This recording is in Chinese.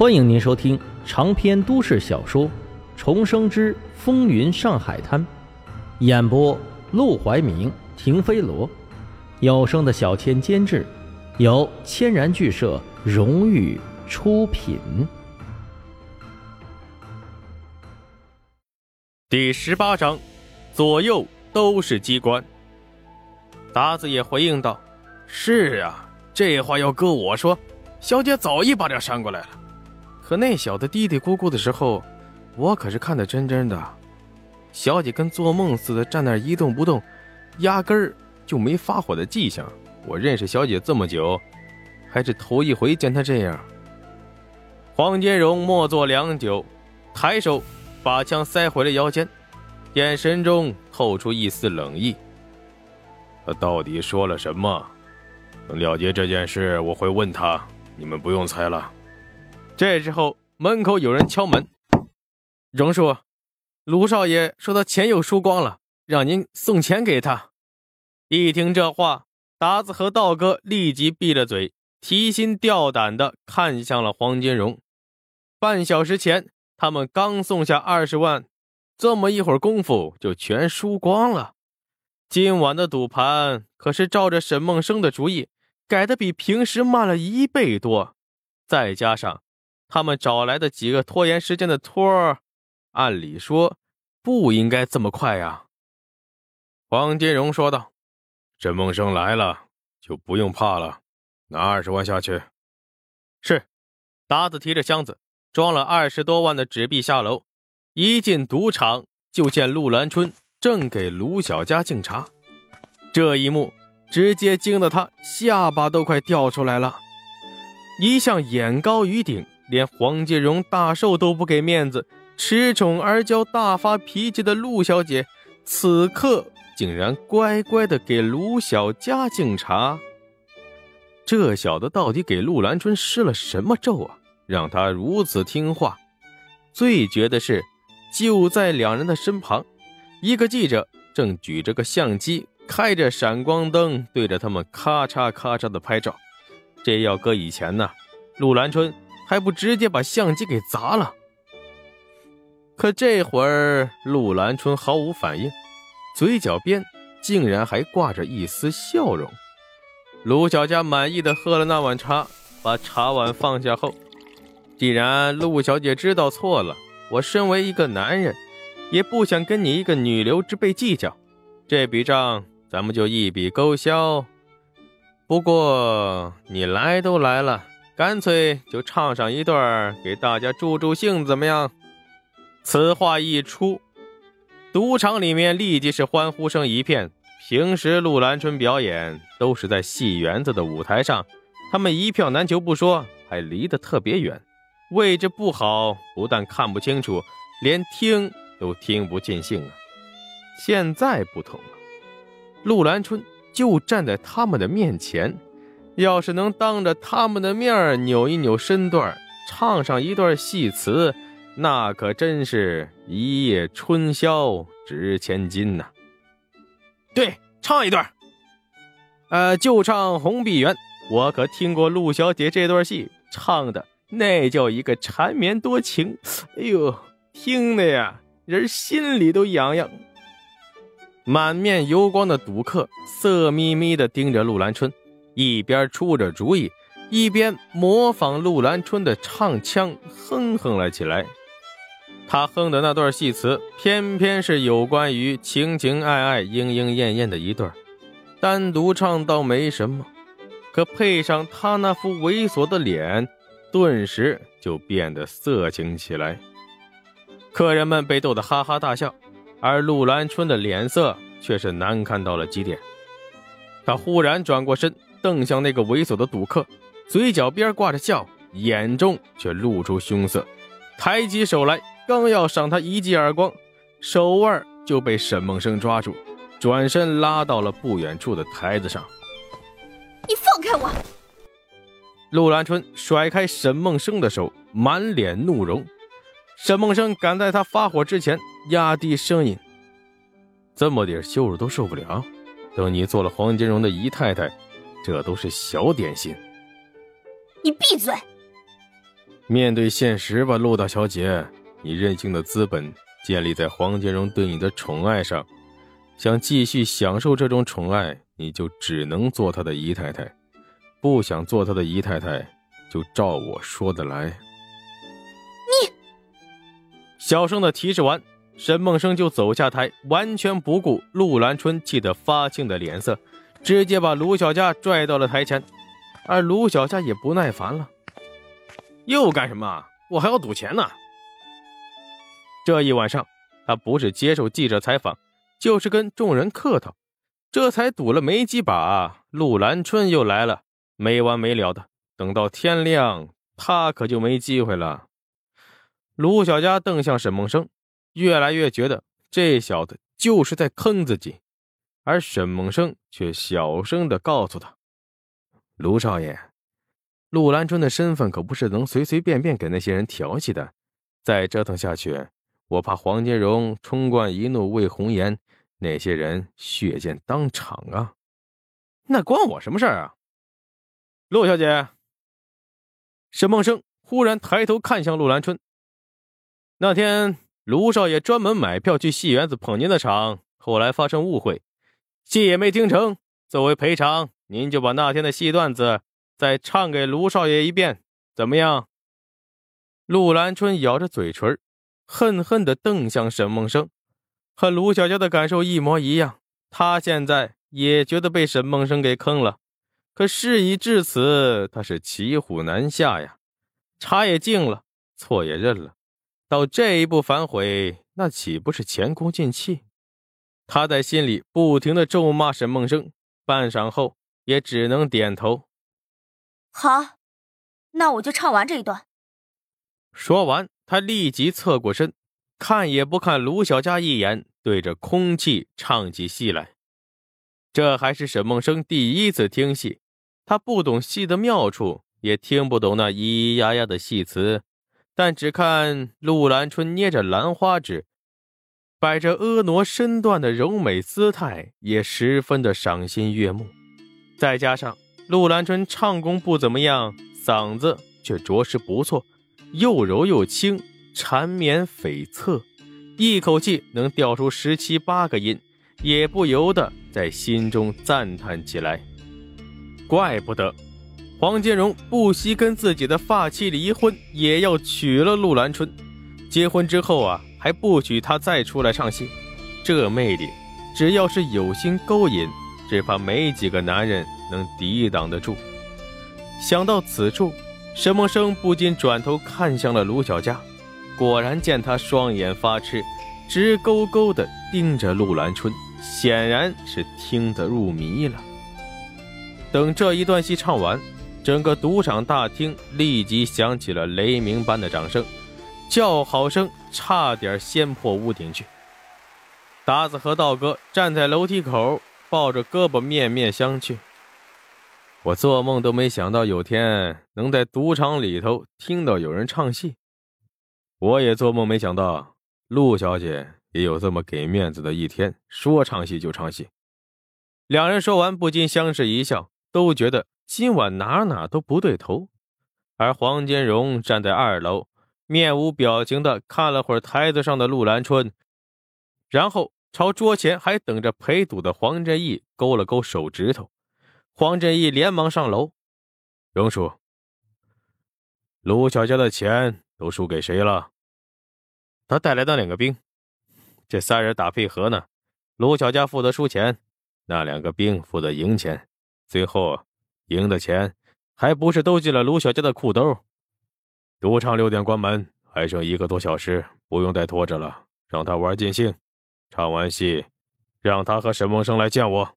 欢迎您收听长篇都市小说《重生之风云上海滩》，演播：陆怀明、停飞罗，有声的小千监制，由千然剧社荣誉出品。第十八章，左右都是机关。达子也回应道：“是啊，这话要搁我说，小姐早一巴掌扇过来了。可那小子嘀嘀咕咕的时候，我可是看得真真的。小姐跟做梦似的站那一动不动，压根儿就没发火的迹象。我认识小姐这么久，还是头一回见她这样。”黄金荣默坐良久，抬手把枪塞回了腰间，眼神中透出一丝冷意。他到底说了什么？等了结这件事，我会问他。你们不用猜了。这时候，门口有人敲门。荣叔，卢少爷说他钱又输光了，让您送钱给他。一听这话，达子和道哥立即闭了嘴，提心吊胆的看向了黄金荣。半小时前，他们刚送下二十万，这么一会儿功夫就全输光了。今晚的赌盘可是照着沈梦生的主意改的，比平时慢了一倍多。再加上他们找来的几个拖延时间的托儿，按理说不应该这么快呀。黄金荣说道：“沈梦生来了，就不用怕了，拿二十万下去。”是，达子提着箱子装了二十多万的纸币下楼，一进赌场就见陆兰春。正给卢小佳敬茶，这一幕直接惊得他下巴都快掉出来了。一向眼高于顶，连黄金荣大寿都不给面子，恃宠而骄、大发脾气的陆小姐，此刻竟然乖乖的给卢小佳敬茶。这小子到底给陆兰春施了什么咒啊，让他如此听话？最绝的是，就在两人的身旁。一个记者正举着个相机，开着闪光灯，对着他们咔嚓咔嚓的拍照。这要搁以前呢，陆兰春还不直接把相机给砸了。可这会儿，陆兰春毫无反应，嘴角边竟然还挂着一丝笑容。卢小佳满意的喝了那碗茶，把茶碗放下后，既然陆小姐知道错了，我身为一个男人。也不想跟你一个女流之辈计较，这笔账咱们就一笔勾销。不过你来都来了，干脆就唱上一段给大家助助兴，怎么样？此话一出，赌场里面立即是欢呼声一片。平时陆兰春表演都是在戏园子的舞台上，他们一票难求不说，还离得特别远，位置不好，不但看不清楚，连听。都听不尽兴啊。现在不同了，陆兰春就站在他们的面前，要是能当着他们的面扭一扭身段，唱上一段戏词，那可真是一夜春宵值千金呐！对，唱一段。呃，就唱《红碧园》，我可听过陆小姐这段戏，唱的那叫一个缠绵多情。哎呦，听的呀！人心里都痒痒。满面油光的赌客色眯眯地盯着陆兰春，一边出着主意，一边模仿陆兰春的唱腔哼哼了起来。他哼的那段戏词，偏偏是有关于情情爱爱、莺莺燕燕的一段。单独唱倒没什么，可配上他那副猥琐的脸，顿时就变得色情起来。客人们被逗得哈哈大笑，而陆兰春的脸色却是难看到了极点。他忽然转过身，瞪向那个猥琐的赌客，嘴角边挂着笑，眼中却露出凶色，抬起手来，刚要赏他一记耳光，手腕就被沈梦生抓住，转身拉到了不远处的台子上。你放开我！陆兰春甩开沈梦生的手，满脸怒容。沈梦生赶在他发火之前压低声音：“这么点羞辱都受不了，等你做了黄金荣的姨太太，这都是小点心。”你闭嘴！面对现实吧，陆大小姐，你任性的资本建立在黄金荣对你的宠爱上，想继续享受这种宠爱，你就只能做他的姨太太；不想做他的姨太太，就照我说的来。你小声的提示完，沈梦生就走下台，完全不顾陆兰春气得发青的脸色，直接把卢小佳拽到了台前。而卢小佳也不耐烦了，又干什么？我还要赌钱呢。这一晚上，他不是接受记者采访，就是跟众人客套。这才赌了没几把，陆兰春又来了，没完没了的。等到天亮，他可就没机会了。卢小佳瞪向沈梦生，越来越觉得这小子就是在坑自己，而沈梦生却小声的告诉他。卢少爷，陆兰春的身份可不是能随随便便给那些人调戏的。再折腾下去，我怕黄金荣冲冠一怒为红颜，那些人血溅当场啊！那关我什么事儿啊？陆小姐，沈梦生忽然抬头看向陆兰春。那天卢少爷专门买票去戏园子捧您的场，后来发生误会，戏也没听成。作为赔偿。您就把那天的戏段子再唱给卢少爷一遍，怎么样？陆兰春咬着嘴唇，恨恨地瞪向沈梦生，和卢小娇的感受一模一样。他现在也觉得被沈梦生给坑了，可事已至此，他是骑虎难下呀。茶也敬了，错也认了，到这一步反悔，那岂不是前功尽弃？他在心里不停的咒骂沈梦生，半晌后。也只能点头。好，那我就唱完这一段。说完，他立即侧过身，看也不看卢小佳一眼，对着空气唱起戏来。这还是沈梦生第一次听戏，他不懂戏的妙处，也听不懂那咿咿呀呀的戏词，但只看陆兰春捏着兰花指，摆着婀娜身段的柔美姿态，也十分的赏心悦目。再加上陆兰春唱功不怎么样，嗓子却着实不错，又柔又轻，缠绵悱恻，一口气能调出十七八个音，也不由得在心中赞叹起来。怪不得黄金荣不惜跟自己的发妻离婚，也要娶了陆兰春。结婚之后啊，还不许他再出来唱戏，这魅力，只要是有心勾引。只怕没几个男人能抵挡得住。想到此处，沈梦生不禁转头看向了卢小佳，果然见他双眼发痴，直勾勾地盯着陆兰春，显然是听得入迷了。等这一段戏唱完，整个赌场大厅立即响起了雷鸣般的掌声，叫好声差点掀破屋顶去。达子和道哥站在楼梯口。抱着胳膊面面相觑，我做梦都没想到有天能在赌场里头听到有人唱戏，我也做梦没想到陆小姐也有这么给面子的一天，说唱戏就唱戏。两人说完，不禁相视一笑，都觉得今晚哪哪都不对头。而黄金荣站在二楼，面无表情的看了会儿台子上的陆兰春，然后。朝桌前还等着陪赌的黄振义勾了勾手指头，黄振义连忙上楼。荣叔，卢小佳的钱都输给谁了？他带来的两个兵，这三人打配合呢。卢小佳负责输钱，那两个兵负责赢钱，最后赢的钱还不是都进了卢小佳的裤兜？赌场六点关门，还剩一个多小时，不用再拖着了，让他玩尽兴。唱完戏，让他和沈梦生来见我。